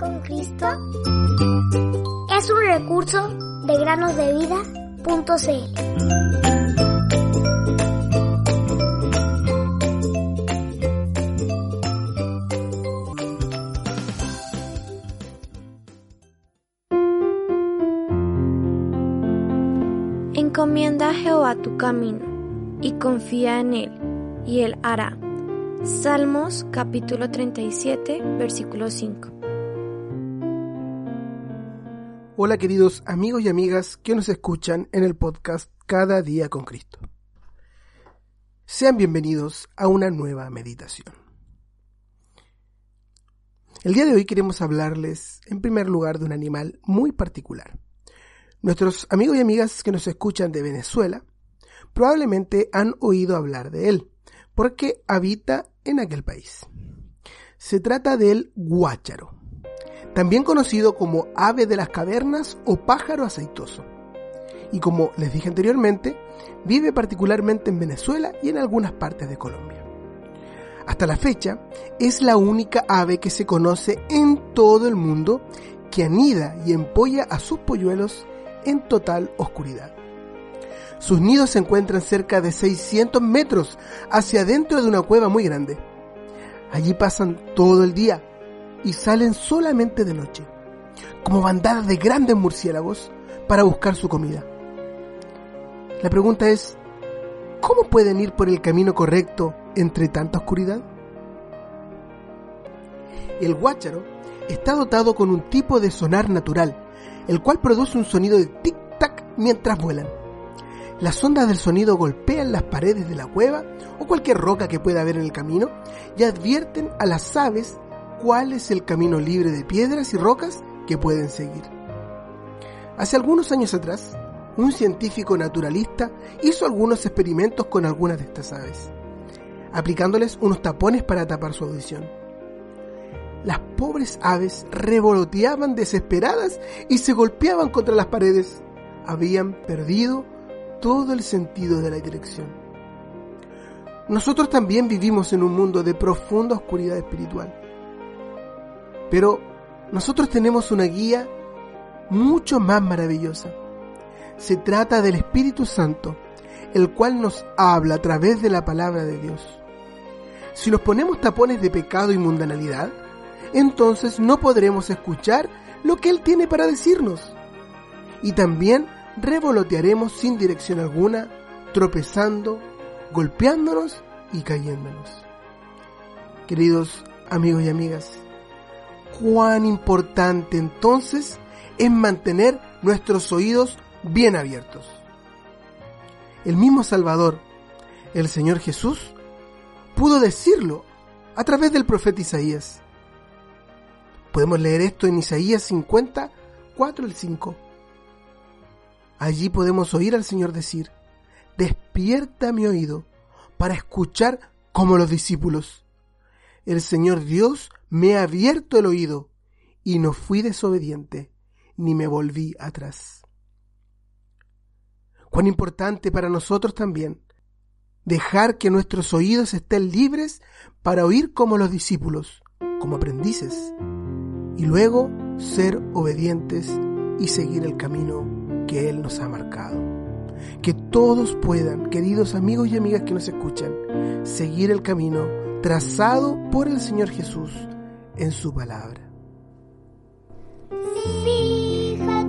con Cristo es un recurso de granosdevida.cl. Encomienda a Jehová tu camino y confía en él, y él hará. Salmos capítulo 37, versículo 5. Hola queridos amigos y amigas que nos escuchan en el podcast Cada día con Cristo. Sean bienvenidos a una nueva meditación. El día de hoy queremos hablarles en primer lugar de un animal muy particular. Nuestros amigos y amigas que nos escuchan de Venezuela probablemente han oído hablar de él, porque habita en aquel país. Se trata del guácharo, también conocido como ave de las cavernas o pájaro aceitoso. Y como les dije anteriormente, vive particularmente en Venezuela y en algunas partes de Colombia. Hasta la fecha, es la única ave que se conoce en todo el mundo que anida y empolla a sus polluelos en total oscuridad. Sus nidos se encuentran cerca de 600 metros hacia adentro de una cueva muy grande. Allí pasan todo el día y salen solamente de noche, como bandadas de grandes murciélagos para buscar su comida. La pregunta es, ¿cómo pueden ir por el camino correcto entre tanta oscuridad? El guácharo está dotado con un tipo de sonar natural, el cual produce un sonido de tic-tac mientras vuelan. Las ondas del sonido golpean las paredes de la cueva o cualquier roca que pueda haber en el camino y advierten a las aves cuál es el camino libre de piedras y rocas que pueden seguir. Hace algunos años atrás, un científico naturalista hizo algunos experimentos con algunas de estas aves, aplicándoles unos tapones para tapar su audición. Las pobres aves revoloteaban desesperadas y se golpeaban contra las paredes. Habían perdido todo el sentido de la dirección. Nosotros también vivimos en un mundo de profunda oscuridad espiritual. Pero nosotros tenemos una guía mucho más maravillosa. Se trata del Espíritu Santo, el cual nos habla a través de la palabra de Dios. Si nos ponemos tapones de pecado y mundanalidad, entonces no podremos escuchar lo que Él tiene para decirnos. Y también revolotearemos sin dirección alguna, tropezando, golpeándonos y cayéndonos. Queridos amigos y amigas, cuán importante entonces es mantener nuestros oídos bien abiertos. El mismo Salvador, el Señor Jesús, pudo decirlo a través del profeta Isaías. Podemos leer esto en Isaías 50, 4 al 5. Allí podemos oír al Señor decir, despierta mi oído para escuchar como los discípulos. El Señor Dios me ha abierto el oído y no fui desobediente ni me volví atrás. Cuán importante para nosotros también dejar que nuestros oídos estén libres para oír como los discípulos, como aprendices, y luego ser obedientes y seguir el camino que Él nos ha marcado. Que todos puedan, queridos amigos y amigas que nos escuchan, seguir el camino trazado por el Señor Jesús en su palabra. Fija